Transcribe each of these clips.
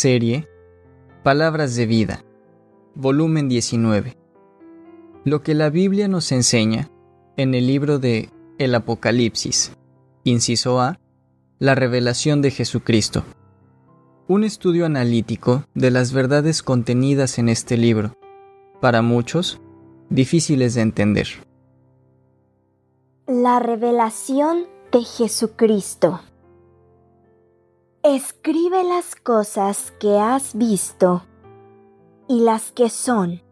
Serie Palabras de Vida, volumen 19. Lo que la Biblia nos enseña en el libro de El Apocalipsis, inciso A, la revelación de Jesucristo. Un estudio analítico de las verdades contenidas en este libro, para muchos, difíciles de entender. La revelación de Jesucristo. Escribe las cosas que has visto y las que son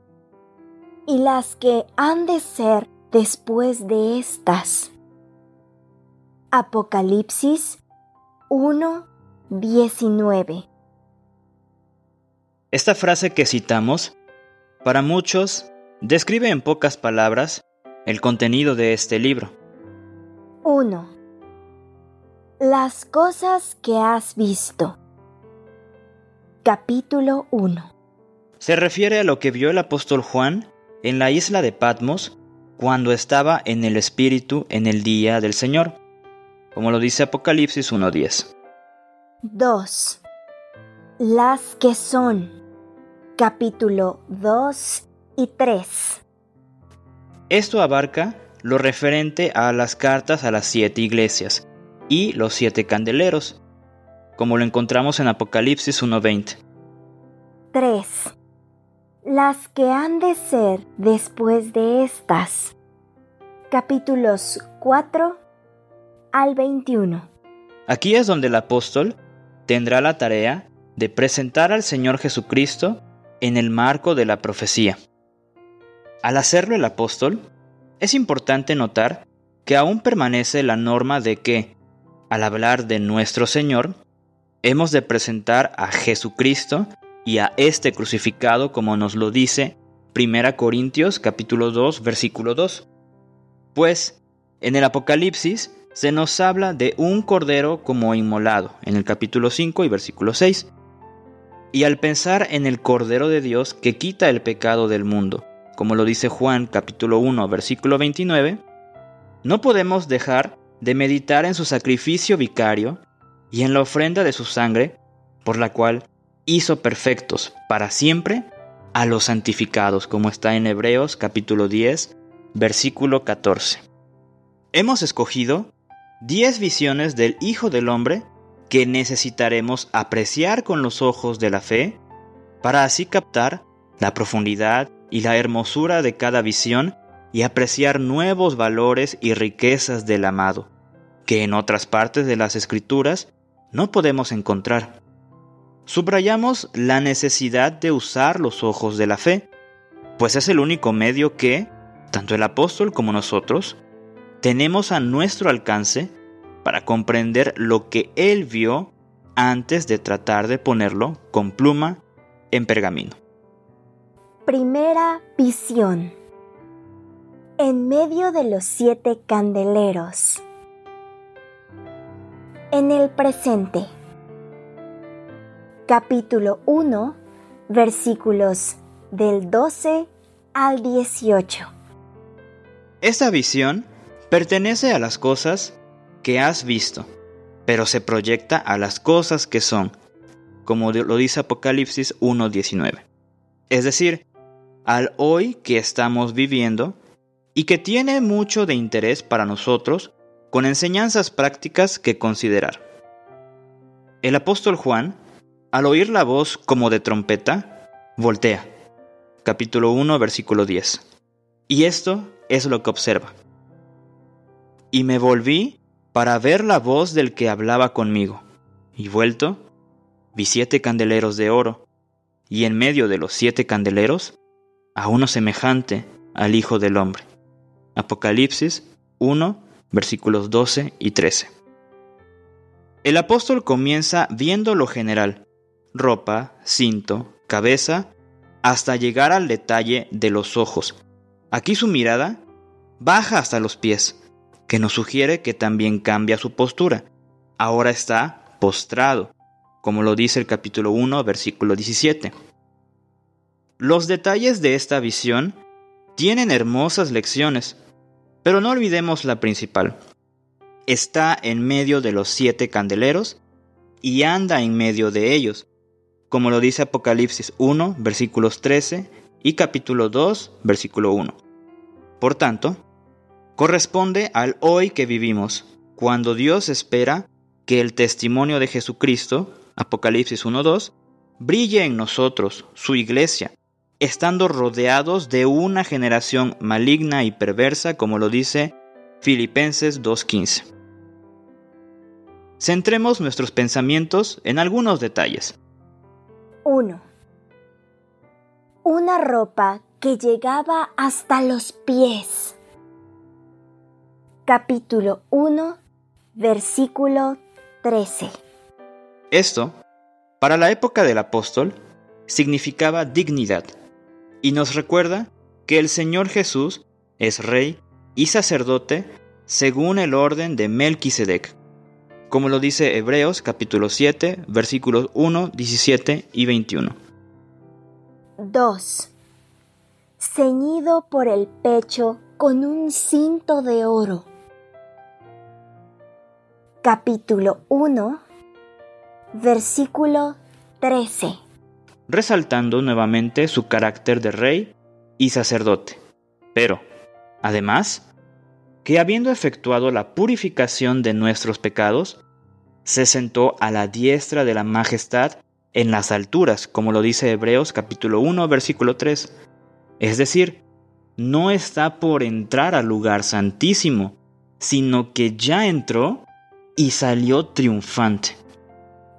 y las que han de ser después de estas. Apocalipsis 1:19 Esta frase que citamos, para muchos, describe en pocas palabras el contenido de este libro. 1. Las cosas que has visto. Capítulo 1. Se refiere a lo que vio el apóstol Juan en la isla de Patmos cuando estaba en el Espíritu en el día del Señor, como lo dice Apocalipsis 1.10. 2. Las que son. Capítulo 2 y 3. Esto abarca lo referente a las cartas a las siete iglesias, y los siete candeleros, como lo encontramos en Apocalipsis 1.20. 3. Las que han de ser después de estas. Capítulos 4 al 21. Aquí es donde el apóstol tendrá la tarea de presentar al Señor Jesucristo en el marco de la profecía. Al hacerlo el apóstol, es importante notar que aún permanece la norma de que al hablar de nuestro Señor, hemos de presentar a Jesucristo y a este crucificado como nos lo dice 1 Corintios capítulo 2 versículo 2. Pues en el Apocalipsis se nos habla de un cordero como inmolado en el capítulo 5 y versículo 6. Y al pensar en el cordero de Dios que quita el pecado del mundo, como lo dice Juan capítulo 1 versículo 29, no podemos dejar de meditar en su sacrificio vicario y en la ofrenda de su sangre, por la cual hizo perfectos para siempre a los santificados, como está en Hebreos capítulo 10, versículo 14. Hemos escogido 10 visiones del Hijo del Hombre que necesitaremos apreciar con los ojos de la fe, para así captar la profundidad y la hermosura de cada visión y apreciar nuevos valores y riquezas del amado, que en otras partes de las escrituras no podemos encontrar. Subrayamos la necesidad de usar los ojos de la fe, pues es el único medio que, tanto el apóstol como nosotros, tenemos a nuestro alcance para comprender lo que él vio antes de tratar de ponerlo con pluma en pergamino. Primera visión en medio de los siete candeleros. En el presente. Capítulo 1, versículos del 12 al 18. Esta visión pertenece a las cosas que has visto, pero se proyecta a las cosas que son, como lo dice Apocalipsis 1.19. Es decir, al hoy que estamos viviendo y que tiene mucho de interés para nosotros con enseñanzas prácticas que considerar. El apóstol Juan, al oír la voz como de trompeta, voltea. Capítulo 1, versículo 10. Y esto es lo que observa. Y me volví para ver la voz del que hablaba conmigo. Y vuelto, vi siete candeleros de oro, y en medio de los siete candeleros, a uno semejante al Hijo del Hombre Apocalipsis 1, versículos 12 y 13. El apóstol comienza viendo lo general, ropa, cinto, cabeza, hasta llegar al detalle de los ojos. Aquí su mirada baja hasta los pies, que nos sugiere que también cambia su postura. Ahora está postrado, como lo dice el capítulo 1, versículo 17. Los detalles de esta visión tienen hermosas lecciones, pero no olvidemos la principal. Está en medio de los siete candeleros y anda en medio de ellos, como lo dice Apocalipsis 1, versículos 13 y capítulo 2, versículo 1. Por tanto, corresponde al hoy que vivimos, cuando Dios espera que el testimonio de Jesucristo, Apocalipsis 1.2, brille en nosotros, su iglesia, estando rodeados de una generación maligna y perversa, como lo dice Filipenses 2.15. Centremos nuestros pensamientos en algunos detalles. 1. Una ropa que llegaba hasta los pies. Capítulo 1, versículo 13. Esto, para la época del apóstol, significaba dignidad y nos recuerda que el Señor Jesús es rey y sacerdote según el orden de Melquisedec, como lo dice Hebreos capítulo 7, versículos 1, 17 y 21. 2. Ceñido por el pecho con un cinto de oro. Capítulo 1, versículo 13. Resaltando nuevamente su carácter de rey y sacerdote. Pero, además, que habiendo efectuado la purificación de nuestros pecados, se sentó a la diestra de la majestad en las alturas, como lo dice Hebreos capítulo 1, versículo 3. Es decir, no está por entrar al lugar santísimo, sino que ya entró y salió triunfante.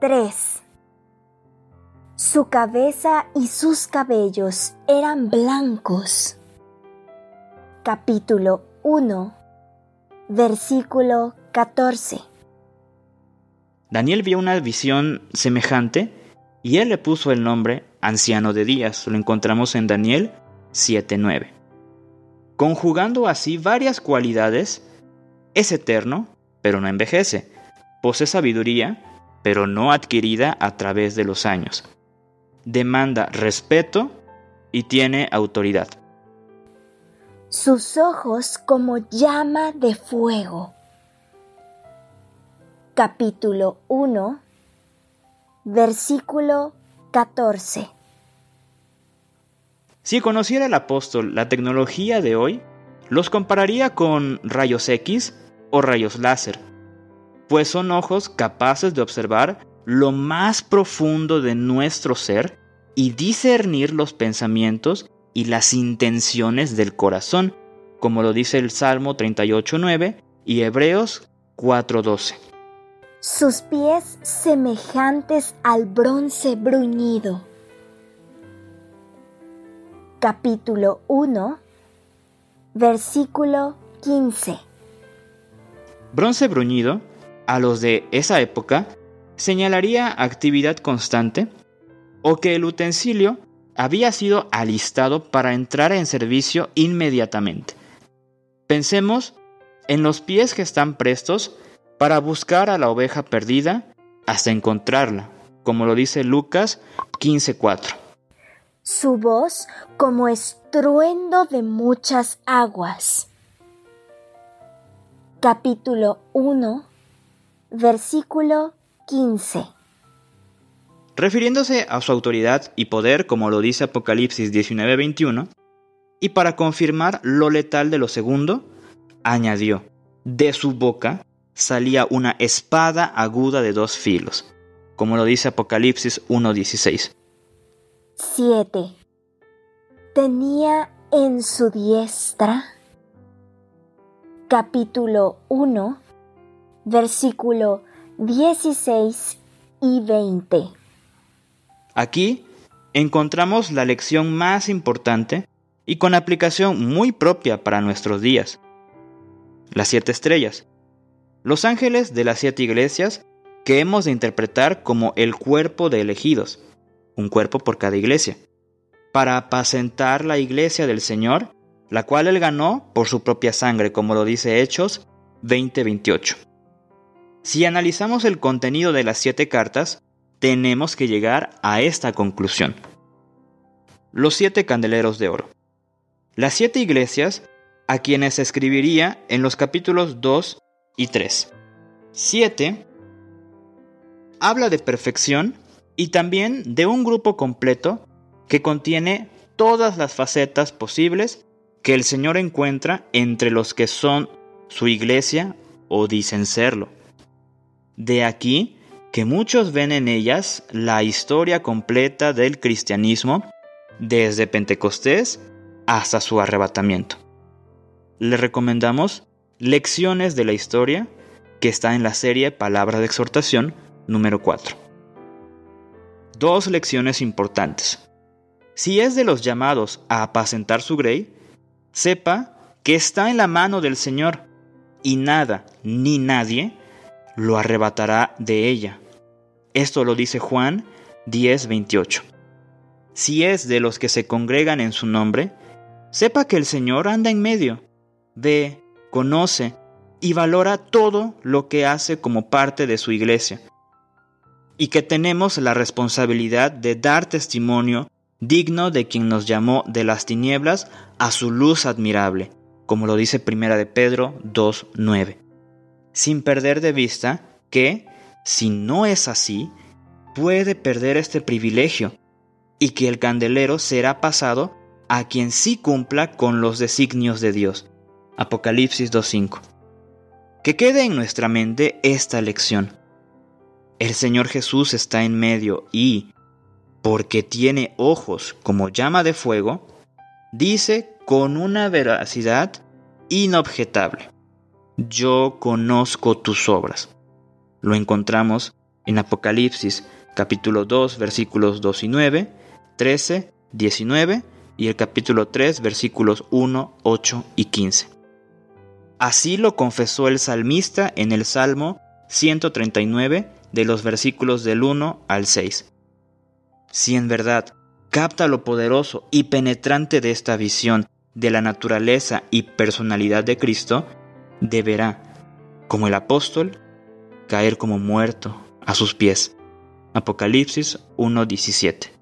3. Su cabeza y sus cabellos eran blancos. Capítulo 1, versículo 14. Daniel vio una visión semejante y él le puso el nombre Anciano de Días. Lo encontramos en Daniel 7.9. Conjugando así varias cualidades, es eterno, pero no envejece. Posee sabiduría, pero no adquirida a través de los años. Demanda respeto y tiene autoridad sus ojos como llama de fuego. Capítulo 1, versículo 14. Si conociera el apóstol la tecnología de hoy, los compararía con rayos X o rayos láser, pues son ojos capaces de observar lo más profundo de nuestro ser y discernir los pensamientos y las intenciones del corazón, como lo dice el Salmo 38.9 y Hebreos 4.12. Sus pies semejantes al bronce bruñido. Capítulo 1, versículo 15. Bronce bruñido, a los de esa época, señalaría actividad constante o que el utensilio había sido alistado para entrar en servicio inmediatamente. Pensemos en los pies que están prestos para buscar a la oveja perdida hasta encontrarla, como lo dice Lucas 15:4. Su voz como estruendo de muchas aguas. Capítulo 1, versículo 15 refiriéndose a su autoridad y poder, como lo dice Apocalipsis 19:21, y para confirmar lo letal de lo segundo, añadió, de su boca salía una espada aguda de dos filos, como lo dice Apocalipsis 1:16. 7. Tenía en su diestra, capítulo 1, versículo 16 y 20 Aquí encontramos la lección más importante y con aplicación muy propia para nuestros días. Las siete estrellas. Los ángeles de las siete iglesias que hemos de interpretar como el cuerpo de elegidos, un cuerpo por cada iglesia, para apacentar la iglesia del Señor, la cual él ganó por su propia sangre, como lo dice Hechos 20:28. Si analizamos el contenido de las siete cartas, tenemos que llegar a esta conclusión. Los siete candeleros de oro. Las siete iglesias a quienes escribiría en los capítulos 2 y 3. Siete habla de perfección y también de un grupo completo que contiene todas las facetas posibles que el Señor encuentra entre los que son su iglesia o dicen serlo. De aquí que muchos ven en ellas la historia completa del cristianismo desde Pentecostés hasta su arrebatamiento. Le recomendamos Lecciones de la Historia, que está en la serie Palabra de Exhortación número 4. Dos lecciones importantes. Si es de los llamados a apacentar su grey, sepa que está en la mano del Señor y nada ni nadie lo arrebatará de ella. Esto lo dice Juan 10:28. Si es de los que se congregan en su nombre, sepa que el Señor anda en medio, ve, conoce y valora todo lo que hace como parte de su iglesia, y que tenemos la responsabilidad de dar testimonio digno de quien nos llamó de las tinieblas a su luz admirable, como lo dice Primera de Pedro 2.9. Sin perder de vista que, si no es así, puede perder este privilegio y que el candelero será pasado a quien sí cumpla con los designios de Dios. Apocalipsis 2.5. Que quede en nuestra mente esta lección. El Señor Jesús está en medio y, porque tiene ojos como llama de fuego, dice con una veracidad inobjetable, yo conozco tus obras. Lo encontramos en Apocalipsis capítulo 2 versículos 2 y 9, 13, 19 y el capítulo 3 versículos 1, 8 y 15. Así lo confesó el salmista en el Salmo 139 de los versículos del 1 al 6 si en verdad capta lo poderoso y penetrante de esta visión de la naturaleza y personalidad de Cristo, deberá, como el apóstol, caer como muerto a sus pies. Apocalipsis 1.17